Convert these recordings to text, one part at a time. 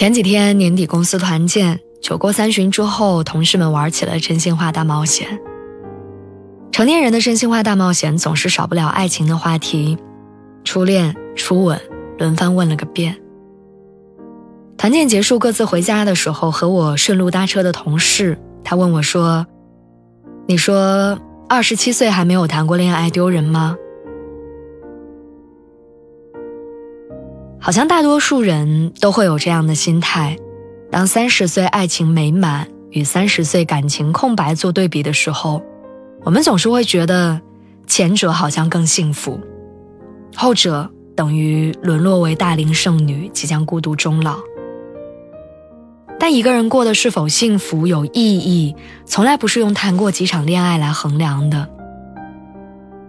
前几天年底公司团建，酒过三巡之后，同事们玩起了真心话大冒险。成年人的真心话大冒险总是少不了爱情的话题，初恋、初吻，轮番问了个遍。团建结束，各自回家的时候，和我顺路搭车的同事，他问我说：“你说二十七岁还没有谈过恋爱丢人吗？”好像大多数人都会有这样的心态：当三十岁爱情美满与三十岁感情空白做对比的时候，我们总是会觉得前者好像更幸福，后者等于沦落为大龄剩女，即将孤独终老。但一个人过得是否幸福有意义，从来不是用谈过几场恋爱来衡量的。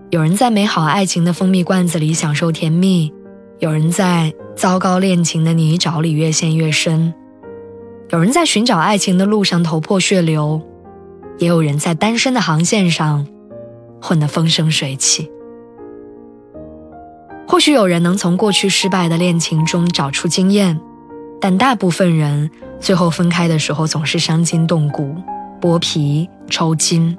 有人在美好爱情的蜂蜜罐子里享受甜蜜。有人在糟糕恋情的泥沼里越陷越深，有人在寻找爱情的路上头破血流，也有人在单身的航线上混得风生水起。或许有人能从过去失败的恋情中找出经验，但大部分人最后分开的时候总是伤筋动骨、剥皮抽筋。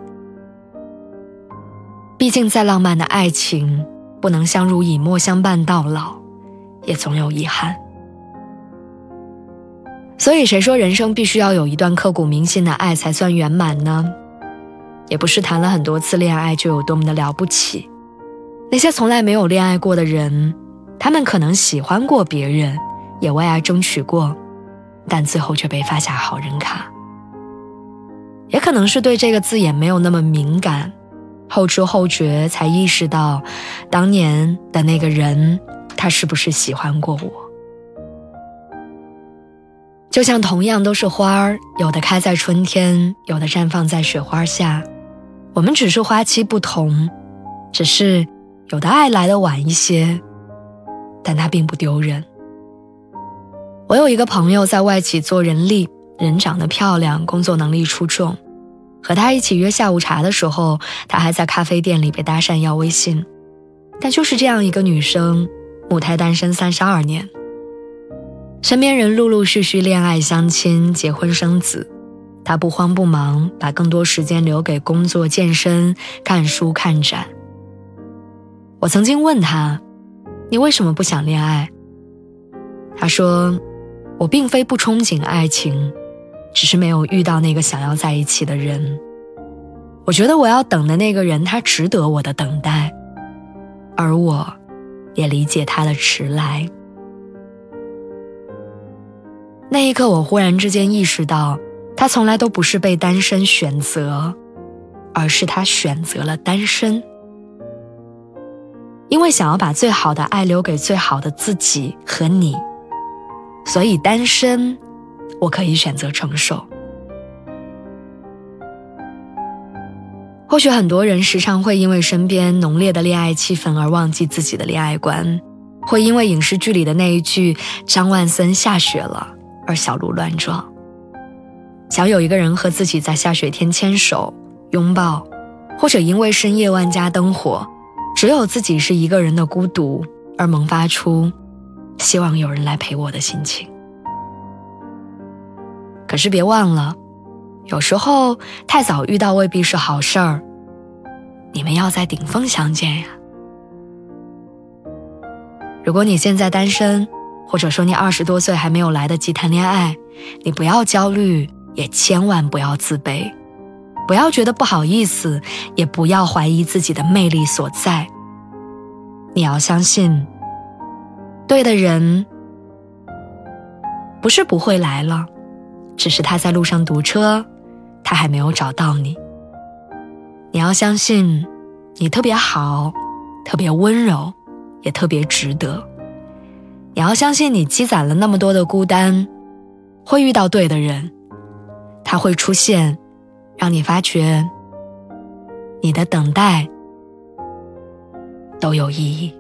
毕竟，再浪漫的爱情不能相濡以沫相伴到老。也总有遗憾，所以谁说人生必须要有一段刻骨铭心的爱才算圆满呢？也不是谈了很多次恋爱就有多么的了不起。那些从来没有恋爱过的人，他们可能喜欢过别人，也为爱争取过，但最后却被发下好人卡。也可能是对这个字眼没有那么敏感，后知后觉才意识到，当年的那个人。他是不是喜欢过我？就像同样都是花儿，有的开在春天，有的绽放在雪花下。我们只是花期不同，只是有的爱来的晚一些，但它并不丢人。我有一个朋友在外企做人力，人长得漂亮，工作能力出众。和他一起约下午茶的时候，他还在咖啡店里被搭讪要微信。但就是这样一个女生。母胎单身三十二年，身边人陆陆续续恋爱、相亲、结婚、生子，他不慌不忙，把更多时间留给工作、健身、看书、看展。我曾经问他：“你为什么不想恋爱？”他说：“我并非不憧憬爱情，只是没有遇到那个想要在一起的人。我觉得我要等的那个人，他值得我的等待，而我。”也理解他的迟来。那一刻，我忽然之间意识到，他从来都不是被单身选择，而是他选择了单身。因为想要把最好的爱留给最好的自己和你，所以单身，我可以选择承受。或许很多人时常会因为身边浓烈的恋爱气氛而忘记自己的恋爱观，会因为影视剧里的那一句“张万森下雪了”而小鹿乱撞。想有一个人和自己在下雪天牵手、拥抱，或者因为深夜万家灯火，只有自己是一个人的孤独而萌发出希望有人来陪我的心情。可是别忘了。有时候太早遇到未必是好事儿。你们要在顶峰相见呀。如果你现在单身，或者说你二十多岁还没有来得及谈恋爱，你不要焦虑，也千万不要自卑，不要觉得不好意思，也不要怀疑自己的魅力所在。你要相信，对的人不是不会来了，只是他在路上堵车。他还没有找到你，你要相信，你特别好，特别温柔，也特别值得。你要相信，你积攒了那么多的孤单，会遇到对的人，他会出现，让你发觉你的等待都有意义。